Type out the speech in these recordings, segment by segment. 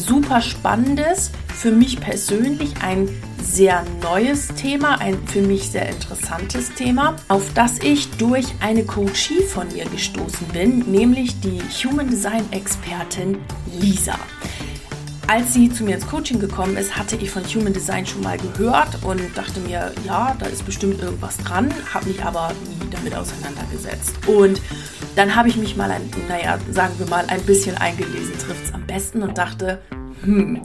super spannendes, für mich persönlich ein sehr neues Thema, ein für mich sehr interessantes Thema, auf das ich durch eine Coachie von mir gestoßen bin, nämlich die Human Design Expertin Lisa. Als sie zu mir ins Coaching gekommen ist, hatte ich von Human Design schon mal gehört und dachte mir, ja, da ist bestimmt irgendwas dran, habe mich aber nie damit auseinandergesetzt. Und dann habe ich mich mal, ein, naja, sagen wir mal, ein bisschen eingelesen, trifft es am besten und dachte, hm,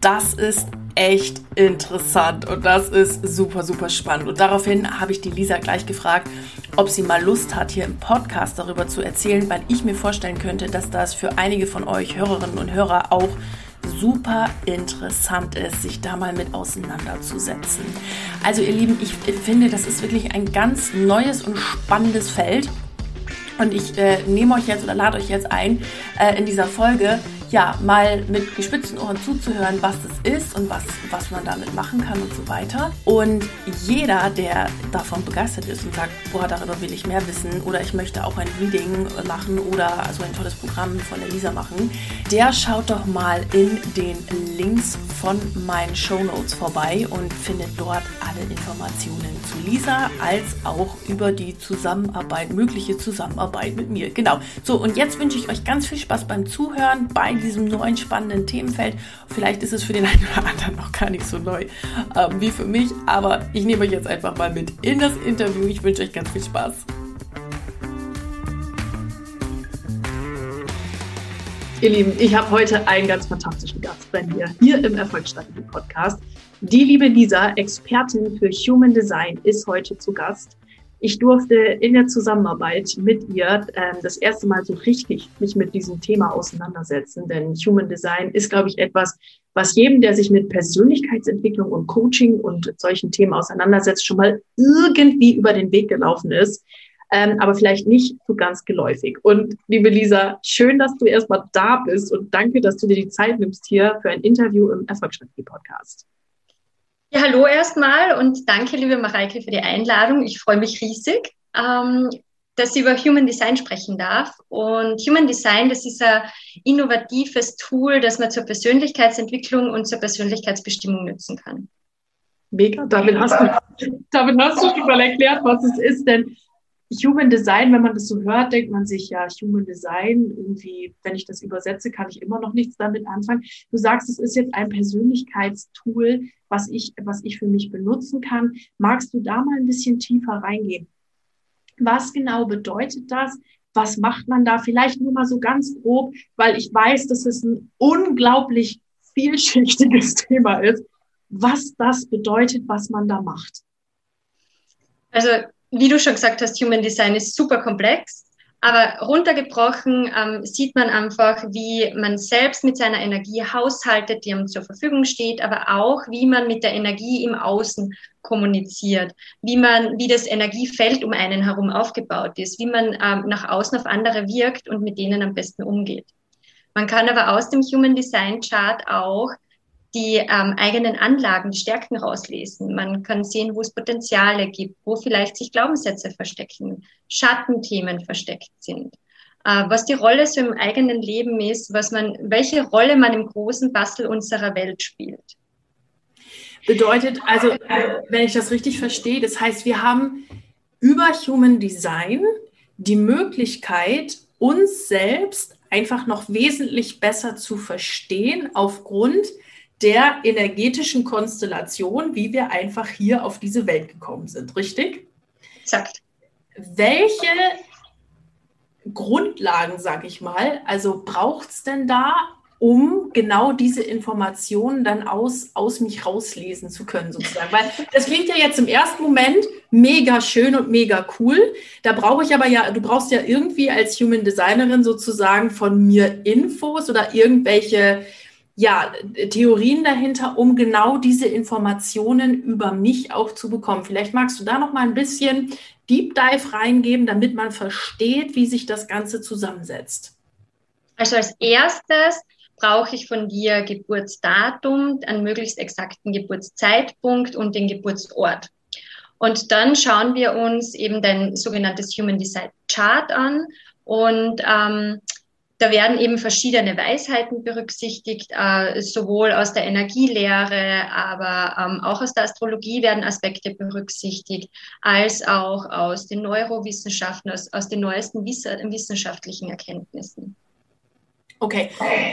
das ist echt interessant und das ist super, super spannend. Und daraufhin habe ich die Lisa gleich gefragt, ob sie mal Lust hat, hier im Podcast darüber zu erzählen, weil ich mir vorstellen könnte, dass das für einige von euch Hörerinnen und Hörer auch super interessant ist, sich da mal mit auseinanderzusetzen. Also ihr Lieben, ich finde, das ist wirklich ein ganz neues und spannendes Feld. Und ich äh, nehme euch jetzt oder lade euch jetzt ein, äh, in dieser Folge ja, mal mit gespitzten Ohren zuzuhören, was das ist und was, was man damit machen kann und so weiter. Und jeder, der davon begeistert ist und sagt, boah, darüber will ich mehr wissen oder ich möchte auch ein Reading machen oder also ein tolles Programm von der Lisa machen, der schaut doch mal in den Links von meinen Show Notes vorbei und findet dort alle Informationen zu Lisa als auch über die Zusammenarbeit, mögliche Zusammenarbeit mit mir. Genau. So, und jetzt wünsche ich euch ganz viel Spaß beim Zuhören bei diesem neuen spannenden Themenfeld. Vielleicht ist es für den einen oder anderen noch gar nicht so neu äh, wie für mich, aber ich nehme euch jetzt einfach mal mit in das Interview. Ich wünsche euch ganz viel Spaß. Ihr Lieben, ich habe heute einen ganz fantastischen Gast bei mir hier im Erfolgsstrategie Podcast. Die liebe Lisa, Expertin für Human Design, ist heute zu Gast. Ich durfte in der Zusammenarbeit mit ihr äh, das erste Mal so richtig mich mit diesem Thema auseinandersetzen, denn Human Design ist, glaube ich, etwas, was jedem, der sich mit Persönlichkeitsentwicklung und Coaching und solchen Themen auseinandersetzt, schon mal irgendwie über den Weg gelaufen ist, ähm, aber vielleicht nicht so ganz geläufig. Und liebe Lisa, schön, dass du erstmal da bist und danke, dass du dir die Zeit nimmst hier für ein Interview im Erfolgsstrategie-Podcast. Ja, hallo erstmal und danke, liebe Mareike, für die Einladung. Ich freue mich riesig, ähm, dass ich über Human Design sprechen darf. Und Human Design, das ist ein innovatives Tool, das man zur Persönlichkeitsentwicklung und zur Persönlichkeitsbestimmung nutzen kann. Mega, damit hast du, damit hast du schon mal erklärt, was es ist, denn Human Design, wenn man das so hört, denkt man sich, ja, Human Design, irgendwie, wenn ich das übersetze, kann ich immer noch nichts damit anfangen. Du sagst, es ist jetzt ein Persönlichkeitstool, was ich, was ich für mich benutzen kann. Magst du da mal ein bisschen tiefer reingehen? Was genau bedeutet das? Was macht man da? Vielleicht nur mal so ganz grob, weil ich weiß, dass es ein unglaublich vielschichtiges Thema ist, was das bedeutet, was man da macht. Also wie du schon gesagt hast, Human Design ist super komplex. Aber runtergebrochen ähm, sieht man einfach, wie man selbst mit seiner Energie haushaltet, die ihm zur Verfügung steht, aber auch, wie man mit der Energie im Außen kommuniziert, wie man, wie das Energiefeld um einen herum aufgebaut ist, wie man ähm, nach außen auf andere wirkt und mit denen am besten umgeht. Man kann aber aus dem Human Design Chart auch die ähm, eigenen Anlagen, die Stärken rauslesen. Man kann sehen, wo es Potenziale gibt, wo vielleicht sich Glaubenssätze verstecken, Schattenthemen versteckt sind. Äh, was die Rolle so im eigenen Leben ist, was man, welche Rolle man im großen Bastel unserer Welt spielt. Bedeutet also, wenn ich das richtig verstehe, das heißt, wir haben über Human Design die Möglichkeit, uns selbst einfach noch wesentlich besser zu verstehen aufgrund der energetischen Konstellation, wie wir einfach hier auf diese Welt gekommen sind, richtig? Exakt. Welche Grundlagen, sage ich mal, also braucht es denn da, um genau diese Informationen dann aus, aus mich rauslesen zu können, sozusagen. Weil das klingt ja jetzt im ersten Moment mega schön und mega cool. Da brauche ich aber ja, du brauchst ja irgendwie als Human Designerin sozusagen von mir Infos oder irgendwelche ja, Theorien dahinter, um genau diese Informationen über mich auch zu bekommen. Vielleicht magst du da noch mal ein bisschen Deep Dive reingeben, damit man versteht, wie sich das Ganze zusammensetzt. Also als erstes brauche ich von dir Geburtsdatum, einen möglichst exakten Geburtszeitpunkt und den Geburtsort. Und dann schauen wir uns eben dein sogenanntes Human Design Chart an und ähm, da werden eben verschiedene Weisheiten berücksichtigt, äh, sowohl aus der Energielehre, aber ähm, auch aus der Astrologie werden Aspekte berücksichtigt, als auch aus den Neurowissenschaften, aus, aus den neuesten wiss wissenschaftlichen Erkenntnissen. Okay,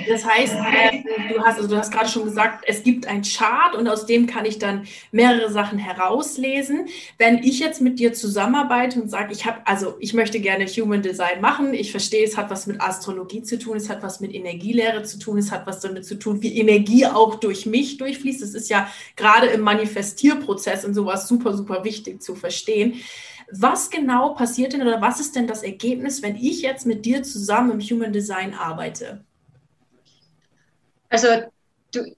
das heißt, äh, du hast also du hast gerade schon gesagt, es gibt ein Chart und aus dem kann ich dann mehrere Sachen herauslesen. Wenn ich jetzt mit dir zusammenarbeite und sage, ich habe also ich möchte gerne Human Design machen, ich verstehe, es hat was mit Astrologie zu tun, es hat was mit Energielehre zu tun, es hat was damit zu tun, wie Energie auch durch mich durchfließt. Das ist ja gerade im Manifestierprozess und sowas super super wichtig zu verstehen. Was genau passiert denn oder was ist denn das Ergebnis, wenn ich jetzt mit dir zusammen im Human Design arbeite? Also du,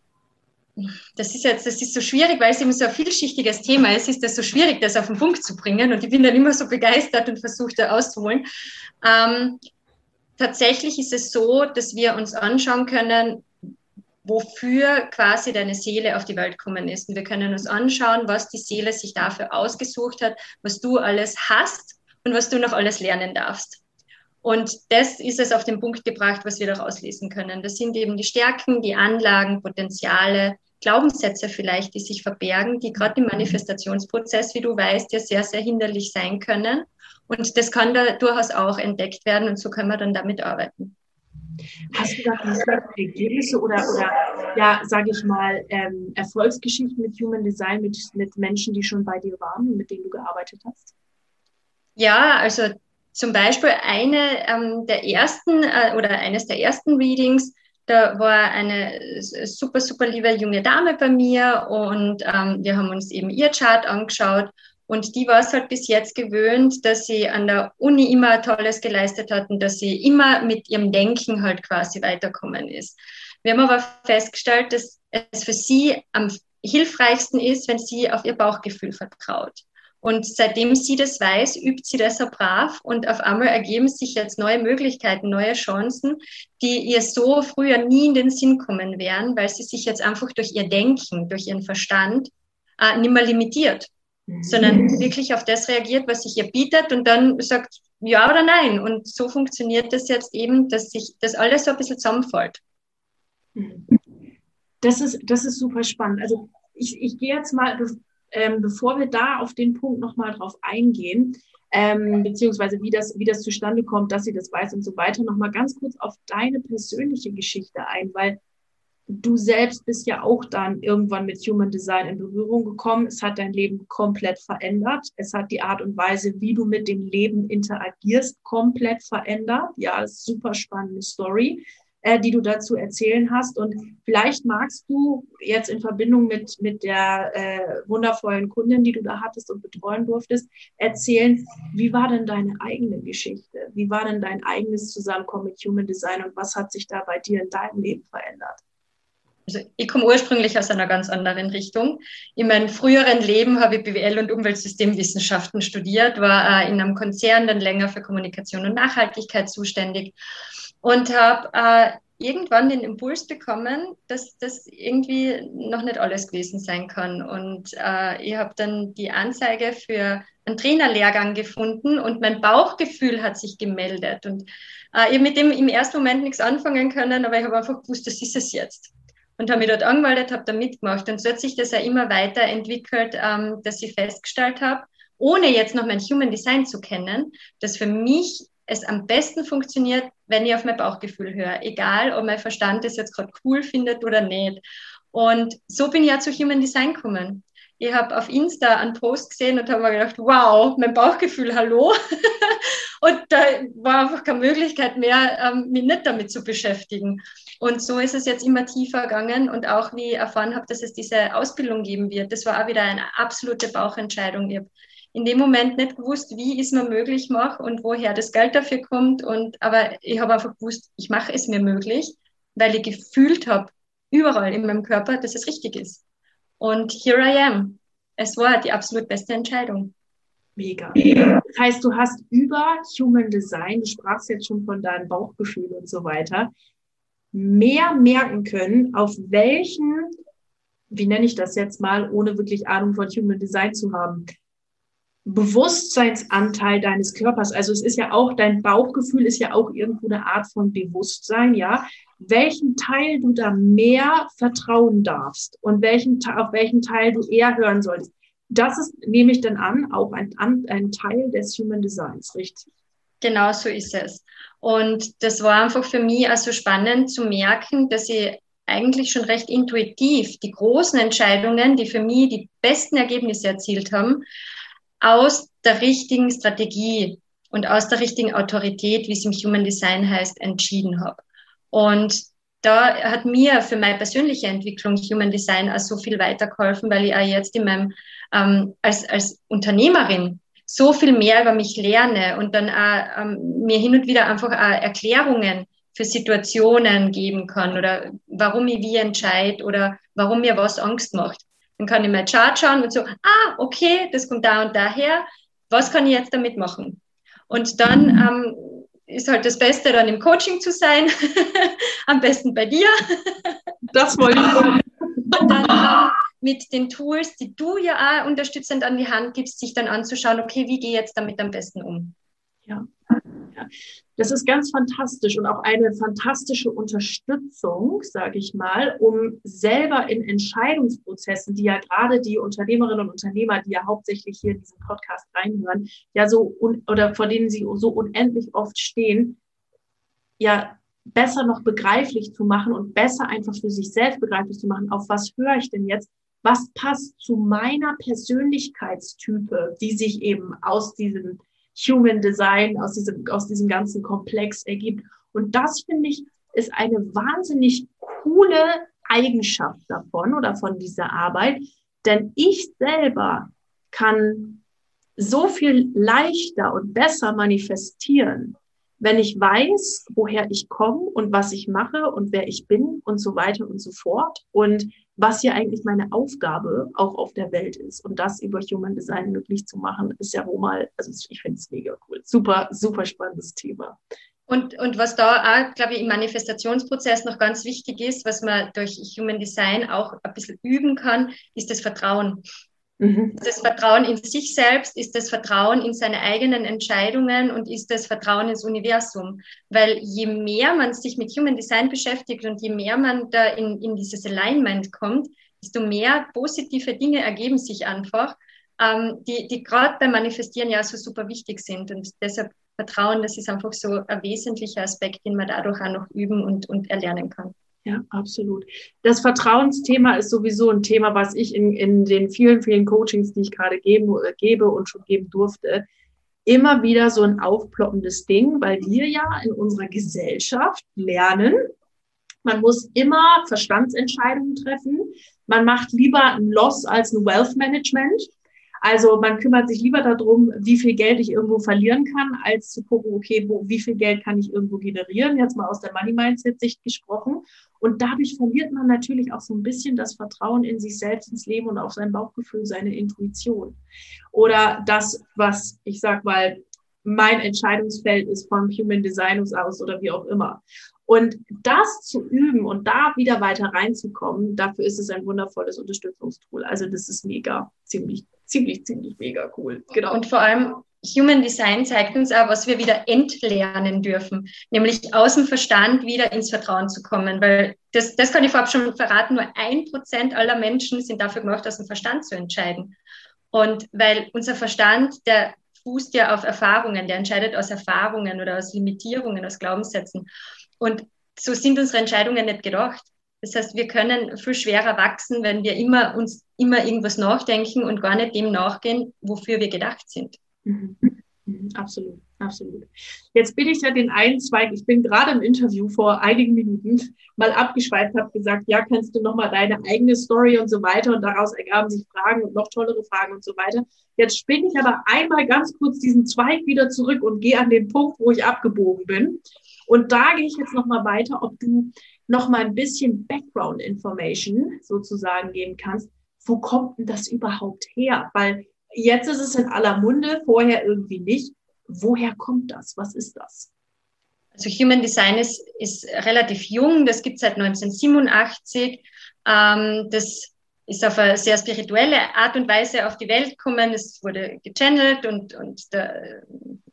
das ist jetzt, das ist so schwierig, weil es eben so ein vielschichtiges Thema ist, ist das so schwierig, das auf den Punkt zu bringen. Und ich bin dann immer so begeistert und versuche da auszuholen. Ähm, tatsächlich ist es so, dass wir uns anschauen können, wofür quasi deine Seele auf die Welt gekommen ist. Und wir können uns anschauen, was die Seele sich dafür ausgesucht hat, was du alles hast und was du noch alles lernen darfst. Und das ist es auf den Punkt gebracht, was wir daraus lesen können. Das sind eben die Stärken, die Anlagen, Potenziale, Glaubenssätze vielleicht, die sich verbergen, die gerade im Manifestationsprozess, wie du weißt, ja sehr, sehr hinderlich sein können. Und das kann da durchaus auch entdeckt werden und so können wir dann damit arbeiten. Hast du da Ergebnisse oder, oder ja, sage ich mal, ähm, Erfolgsgeschichten mit Human Design, mit, mit Menschen, die schon bei dir waren und mit denen du gearbeitet hast? Ja, also zum Beispiel eine ähm, der ersten äh, oder eines der ersten Readings, da war eine super, super liebe junge Dame bei mir und ähm, wir haben uns eben ihr Chart angeschaut und die war es halt bis jetzt gewöhnt, dass sie an der Uni immer Tolles geleistet hat und dass sie immer mit ihrem Denken halt quasi weiterkommen ist. Wir haben aber festgestellt, dass es für sie am hilfreichsten ist, wenn sie auf ihr Bauchgefühl vertraut. Und seitdem sie das weiß, übt sie das so brav und auf einmal ergeben sich jetzt neue Möglichkeiten, neue Chancen, die ihr so früher nie in den Sinn kommen wären, weil sie sich jetzt einfach durch ihr Denken, durch ihren Verstand äh, nicht mehr limitiert sondern mhm. wirklich auf das reagiert, was sich ihr bietet und dann sagt ja oder nein. Und so funktioniert das jetzt eben, dass sich das alles so ein bisschen zusammenfällt. Das ist, das ist super spannend. Also ich, ich gehe jetzt mal, ähm, bevor wir da auf den Punkt nochmal drauf eingehen, ähm, beziehungsweise wie das, wie das zustande kommt, dass sie das weiß und so weiter, nochmal ganz kurz auf deine persönliche Geschichte ein, weil du selbst bist ja auch dann irgendwann mit Human Design in Berührung gekommen. Es hat dein Leben komplett verändert. Es hat die Art und Weise, wie du mit dem Leben interagierst, komplett verändert. Ja, super spannende Story, äh, die du dazu erzählen hast. Und vielleicht magst du jetzt in Verbindung mit, mit der äh, wundervollen Kundin, die du da hattest und betreuen durftest, erzählen, wie war denn deine eigene Geschichte? Wie war denn dein eigenes Zusammenkommen mit Human Design und was hat sich da bei dir in deinem Leben verändert? Also ich komme ursprünglich aus einer ganz anderen Richtung. In meinem früheren Leben habe ich BWL und Umweltsystemwissenschaften studiert, war äh, in einem Konzern dann länger für Kommunikation und Nachhaltigkeit zuständig und habe äh, irgendwann den Impuls bekommen, dass das irgendwie noch nicht alles gewesen sein kann. Und äh, ich habe dann die Anzeige für einen Trainerlehrgang gefunden und mein Bauchgefühl hat sich gemeldet. Und äh, ich habe mit dem im ersten Moment nichts anfangen können, aber ich habe einfach gewusst, das ist es jetzt und habe mich dort angemeldet, habe da mitgemacht. Und so hat sich das ja immer weiterentwickelt, ähm, dass ich festgestellt habe, ohne jetzt noch mein Human Design zu kennen, dass für mich es am besten funktioniert, wenn ich auf mein Bauchgefühl höre, egal ob mein Verstand das jetzt gerade cool findet oder nicht. Und so bin ich ja zu Human Design gekommen. Ich habe auf Insta einen Post gesehen und habe mir gedacht, wow, mein Bauchgefühl, hallo. und da war einfach keine Möglichkeit mehr, ähm, mich nicht damit zu beschäftigen. Und so ist es jetzt immer tiefer gegangen und auch wie ich erfahren habe, dass es diese Ausbildung geben wird. Das war auch wieder eine absolute Bauchentscheidung. Ich habe in dem Moment nicht gewusst, wie ich es mir möglich mache und woher das Geld dafür kommt. Und, aber ich habe einfach gewusst, ich mache es mir möglich, weil ich gefühlt habe, überall in meinem Körper, dass es richtig ist. Und here I am. Es war die absolut beste Entscheidung. Mega. Das heißt, du hast über Human Design, du sprachst jetzt schon von deinem Bauchgefühl und so weiter, mehr merken können, auf welchen, wie nenne ich das jetzt mal, ohne wirklich Ahnung von Human Design zu haben, Bewusstseinsanteil deines Körpers. Also es ist ja auch, dein Bauchgefühl ist ja auch irgendwo eine Art von Bewusstsein, ja. Welchen Teil du da mehr vertrauen darfst und welchen, auf welchen Teil du eher hören solltest. Das ist, nehme ich dann an, auch ein, ein Teil des Human Designs, richtig? Genau so ist es. Und das war einfach für mich also spannend zu merken, dass ich eigentlich schon recht intuitiv die großen Entscheidungen, die für mich die besten Ergebnisse erzielt haben, aus der richtigen Strategie und aus der richtigen Autorität, wie es im Human Design heißt, entschieden habe. Und da hat mir für meine persönliche Entwicklung Human Design auch so viel weitergeholfen, weil ich auch jetzt in meinem, ähm, als, als Unternehmerin so viel mehr über mich lerne und dann auch, ähm, mir hin und wieder einfach auch Erklärungen für Situationen geben kann oder warum ich wie entscheide oder warum mir was Angst macht. Dann kann ich mal Chart schauen und so, ah, okay, das kommt da und daher. Was kann ich jetzt damit machen? Und dann ähm, ist halt das Beste, dann im Coaching zu sein. Am besten bei dir. Das wollte ich. Und dann mit den Tools, die du ja auch unterstützend an die Hand gibst, sich dann anzuschauen, okay, wie gehe ich jetzt damit am besten um? Ja. Das ist ganz fantastisch und auch eine fantastische Unterstützung, sage ich mal, um selber in Entscheidungsprozessen, die ja gerade die Unternehmerinnen und Unternehmer, die ja hauptsächlich hier in diesen Podcast reinhören, ja so oder vor denen sie so unendlich oft stehen, ja besser noch begreiflich zu machen und besser einfach für sich selbst begreiflich zu machen, auf was höre ich denn jetzt? Was passt zu meiner Persönlichkeitstype, die sich eben aus diesem Human Design, aus diesem, aus diesem ganzen Komplex ergibt. Und das finde ich, ist eine wahnsinnig coole Eigenschaft davon oder von dieser Arbeit, denn ich selber kann so viel leichter und besser manifestieren, wenn ich weiß, woher ich komme und was ich mache und wer ich bin und so weiter und so fort und was hier eigentlich meine Aufgabe auch auf der Welt ist. Und das über Human Design möglich zu machen, ist ja wohl mal, also ich finde es mega cool. Super, super spannendes Thema. Und, und was da auch, glaube ich, im Manifestationsprozess noch ganz wichtig ist, was man durch Human Design auch ein bisschen üben kann, ist das Vertrauen. Mhm. Das Vertrauen in sich selbst, ist das Vertrauen in seine eigenen Entscheidungen und ist das Vertrauen ins Universum. Weil je mehr man sich mit Human Design beschäftigt und je mehr man da in, in dieses Alignment kommt, desto mehr positive Dinge ergeben sich einfach, ähm, die, die gerade beim Manifestieren ja so super wichtig sind. Und deshalb Vertrauen, das ist einfach so ein wesentlicher Aspekt, den man dadurch auch noch üben und, und erlernen kann. Ja, absolut. Das Vertrauensthema ist sowieso ein Thema, was ich in, in den vielen, vielen Coachings, die ich gerade geben, äh, gebe und schon geben durfte, immer wieder so ein aufploppendes Ding, weil wir ja in unserer Gesellschaft lernen, man muss immer Verstandsentscheidungen treffen. Man macht lieber ein Loss als ein Wealth Management. Also man kümmert sich lieber darum, wie viel Geld ich irgendwo verlieren kann, als zu gucken, okay, wo, wie viel Geld kann ich irgendwo generieren, jetzt mal aus der Money Mindset Sicht gesprochen. Und dadurch verliert man natürlich auch so ein bisschen das Vertrauen in sich selbst, ins Leben und auf sein Bauchgefühl, seine Intuition. Oder das, was ich sag mal, mein Entscheidungsfeld ist vom Human Design aus oder wie auch immer. Und das zu üben und da wieder weiter reinzukommen, dafür ist es ein wundervolles Unterstützungstool. Also das ist mega, ziemlich, ziemlich, ziemlich mega cool. Genau. Und vor allem Human Design zeigt uns auch, was wir wieder entlernen dürfen, nämlich aus dem Verstand wieder ins Vertrauen zu kommen, weil das, das kann ich vorab schon verraten, nur ein Prozent aller Menschen sind dafür gemacht, aus dem Verstand zu entscheiden. Und weil unser Verstand, der fußt ja auf Erfahrungen, der entscheidet aus Erfahrungen oder aus Limitierungen, aus Glaubenssätzen. Und so sind unsere Entscheidungen nicht gedacht. Das heißt, wir können viel schwerer wachsen, wenn wir immer uns immer irgendwas nachdenken und gar nicht dem nachgehen, wofür wir gedacht sind. Mhm. Mhm. Absolut, absolut. Jetzt bin ich ja den einen Zweig, ich bin gerade im Interview vor einigen Minuten mal abgeschweift, habe gesagt, ja, kannst du nochmal deine eigene Story und so weiter und daraus ergaben sich Fragen und noch tollere Fragen und so weiter. Jetzt spinne ich aber einmal ganz kurz diesen Zweig wieder zurück und gehe an den Punkt, wo ich abgebogen bin. Und da gehe ich jetzt nochmal weiter, ob du noch mal ein bisschen Background Information sozusagen geben kannst. Wo kommt denn das überhaupt her? Weil jetzt ist es in aller Munde, vorher irgendwie nicht. Woher kommt das? Was ist das? Also Human Design ist, ist relativ jung, das gibt es seit 1987. Ähm, das ist auf eine sehr spirituelle Art und Weise auf die Welt gekommen. Es wurde gechannelt und, und da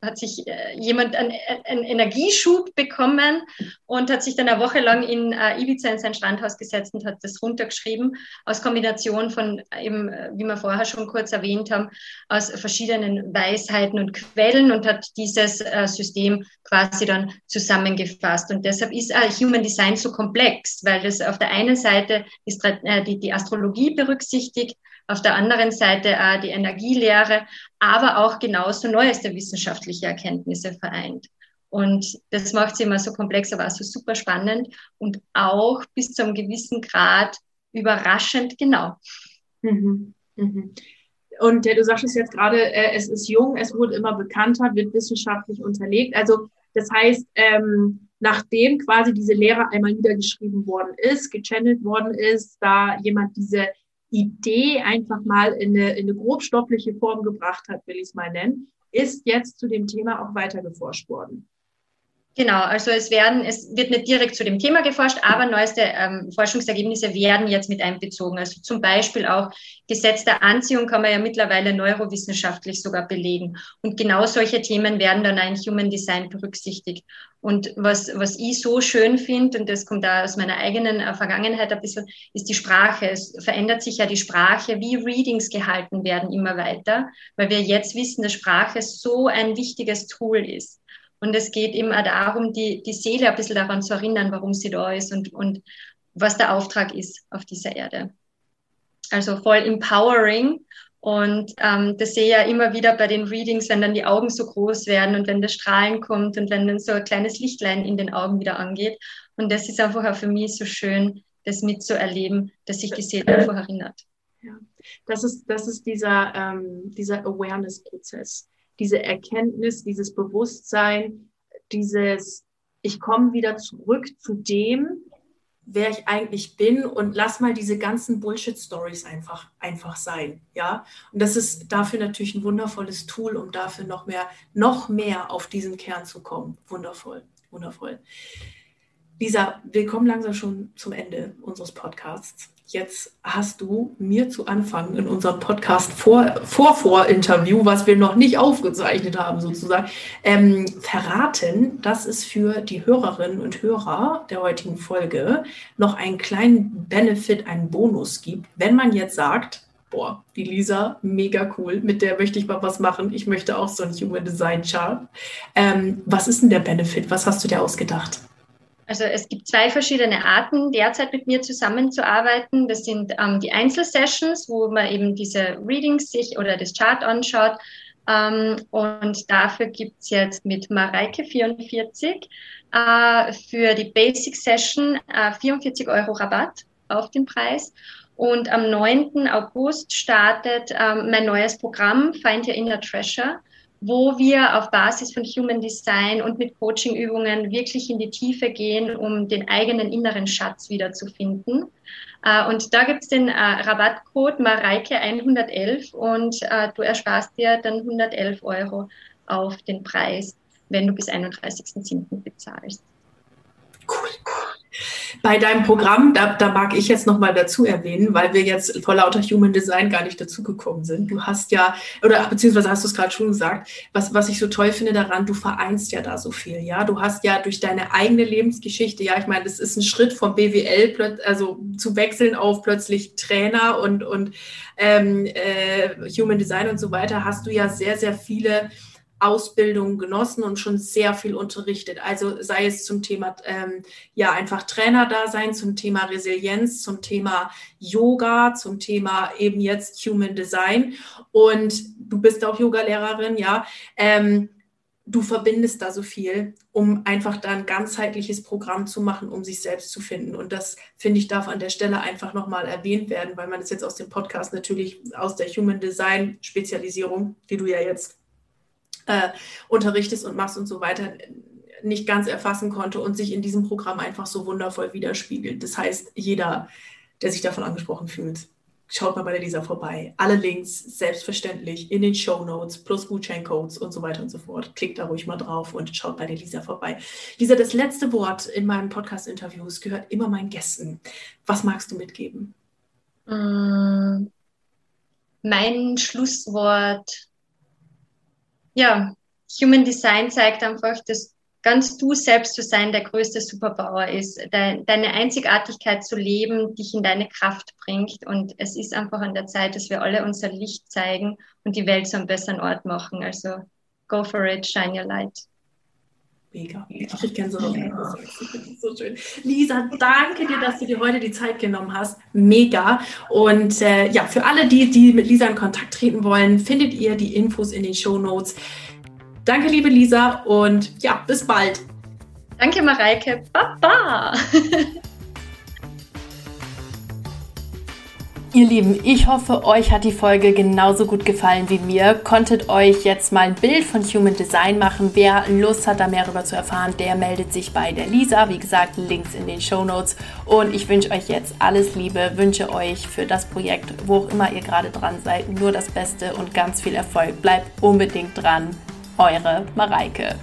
hat sich äh, jemand einen, einen, Energieschub bekommen und hat sich dann eine Woche lang in äh, Ibiza in sein Strandhaus gesetzt und hat das runtergeschrieben aus Kombination von eben, äh, wie wir vorher schon kurz erwähnt haben, aus verschiedenen Weisheiten und Quellen und hat dieses System quasi dann zusammengefasst. Und deshalb ist Human Design so komplex, weil das auf der einen Seite die, die Astrologie berücksichtigt, auf der anderen Seite äh, die Energielehre, aber auch genauso neueste wissenschaftliche Erkenntnisse vereint. Und das macht sie immer so komplex, aber auch so super spannend und auch bis zu einem gewissen Grad überraschend genau. Mhm. Mhm. Und äh, du sagst es jetzt gerade, äh, es ist jung, es wurde immer bekannter, wird wissenschaftlich unterlegt. Also das heißt, ähm, nachdem quasi diese Lehre einmal niedergeschrieben worden ist, gechannelt worden ist, da jemand diese Idee einfach mal in eine, in eine grobstoffliche Form gebracht hat, will ich es mal nennen, ist jetzt zu dem Thema auch weiter geforscht worden. Genau, also es werden, es wird nicht direkt zu dem Thema geforscht, aber neueste ähm, Forschungsergebnisse werden jetzt mit einbezogen. Also zum Beispiel auch Gesetz der Anziehung kann man ja mittlerweile neurowissenschaftlich sogar belegen. Und genau solche Themen werden dann in Human Design berücksichtigt. Und was, was ich so schön finde, und das kommt da aus meiner eigenen äh, Vergangenheit ein bisschen, ist die Sprache. Es verändert sich ja die Sprache, wie Readings gehalten werden immer weiter, weil wir jetzt wissen, dass Sprache so ein wichtiges Tool ist. Und es geht eben auch darum, die, die Seele ein bisschen daran zu erinnern, warum sie da ist und, und was der Auftrag ist auf dieser Erde. Also voll empowering. Und ähm, das sehe ich ja immer wieder bei den Readings, wenn dann die Augen so groß werden und wenn das Strahlen kommt und wenn dann so ein kleines Lichtlein in den Augen wieder angeht. Und das ist einfach auch für mich so schön, das mitzuerleben, dass sich die Seele einfach erinnert. Ja, das ist, das ist dieser, ähm, dieser Awareness-Prozess diese Erkenntnis, dieses Bewusstsein, dieses, ich komme wieder zurück zu dem, wer ich eigentlich bin und lass mal diese ganzen Bullshit-Stories einfach, einfach sein. Ja, und das ist dafür natürlich ein wundervolles Tool, um dafür noch mehr, noch mehr auf diesen Kern zu kommen. Wundervoll, wundervoll. Lisa, wir kommen langsam schon zum Ende unseres Podcasts. Jetzt hast du mir zu Anfang in unserem Podcast vor, vor, vor Interview, was wir noch nicht aufgezeichnet haben sozusagen, ähm, verraten, dass es für die Hörerinnen und Hörer der heutigen Folge noch einen kleinen Benefit, einen Bonus gibt, wenn man jetzt sagt, boah, die Lisa, mega cool, mit der möchte ich mal was machen. Ich möchte auch so ein Human Design Chart. Ähm, was ist denn der Benefit? Was hast du dir ausgedacht? Also es gibt zwei verschiedene Arten, derzeit mit mir zusammenzuarbeiten. Das sind ähm, die Einzelsessions, wo man eben diese Readings sich oder das Chart anschaut. Ähm, und dafür gibt's jetzt mit Mareike44 äh, für die Basic Session äh, 44 Euro Rabatt auf den Preis. Und am 9. August startet ähm, mein neues Programm Find Your Inner Treasure wo wir auf Basis von Human Design und mit Coachingübungen wirklich in die Tiefe gehen, um den eigenen inneren Schatz wiederzufinden. Äh, und da gibt es den äh, Rabattcode Mareike111 und äh, du ersparst dir dann 111 Euro auf den Preis, wenn du bis 31.07. bezahlst. Cool, cool. Bei deinem Programm, da, da mag ich jetzt nochmal dazu erwähnen, weil wir jetzt vor lauter Human Design gar nicht dazugekommen sind. Du hast ja, oder beziehungsweise hast du es gerade schon gesagt, was, was ich so toll finde daran, du vereinst ja da so viel, ja. Du hast ja durch deine eigene Lebensgeschichte, ja, ich meine, das ist ein Schritt vom BWL, also zu wechseln auf plötzlich Trainer und, und ähm, äh, Human Design und so weiter, hast du ja sehr, sehr viele Ausbildung genossen und schon sehr viel unterrichtet. Also sei es zum Thema ähm, ja einfach Trainer da sein, zum Thema Resilienz, zum Thema Yoga, zum Thema eben jetzt Human Design. Und du bist auch Yogalehrerin, ja. Ähm, du verbindest da so viel, um einfach da ein ganzheitliches Programm zu machen, um sich selbst zu finden. Und das, finde ich, darf an der Stelle einfach nochmal erwähnt werden, weil man es jetzt aus dem Podcast natürlich aus der Human Design Spezialisierung, die du ja jetzt äh, unterrichtest und machst und so weiter, nicht ganz erfassen konnte und sich in diesem Programm einfach so wundervoll widerspiegelt. Das heißt, jeder, der sich davon angesprochen fühlt, schaut mal bei der Lisa vorbei. Alle Links selbstverständlich in den Show Notes plus Gutscheincodes und so weiter und so fort. Klickt da ruhig mal drauf und schaut bei der Lisa vorbei. Lisa, das letzte Wort in meinen Podcast-Interviews gehört immer meinen Gästen. Was magst du mitgeben? Mm, mein Schlusswort, ja, Human Design zeigt einfach, dass ganz du selbst zu sein der größte Superpower ist, de deine Einzigartigkeit zu leben, dich in deine Kraft bringt. Und es ist einfach an der Zeit, dass wir alle unser Licht zeigen und die Welt zu einem besseren Ort machen. Also go for it, shine your light. Mega. Ich kriege Gänsehaut. so schön. Lisa, danke dir, dass du dir heute die Zeit genommen hast. Mega. Und äh, ja, für alle, die, die mit Lisa in Kontakt treten wollen, findet ihr die Infos in den Show Notes. Danke, liebe Lisa, und ja, bis bald. Danke, Mareike. Baba. Ihr Lieben, ich hoffe, euch hat die Folge genauso gut gefallen wie mir. Konntet euch jetzt mal ein Bild von Human Design machen. Wer Lust hat, da mehr darüber zu erfahren, der meldet sich bei der Lisa. Wie gesagt, Links in den Show Notes. Und ich wünsche euch jetzt alles Liebe, wünsche euch für das Projekt, wo auch immer ihr gerade dran seid, nur das Beste und ganz viel Erfolg. Bleibt unbedingt dran. Eure Mareike.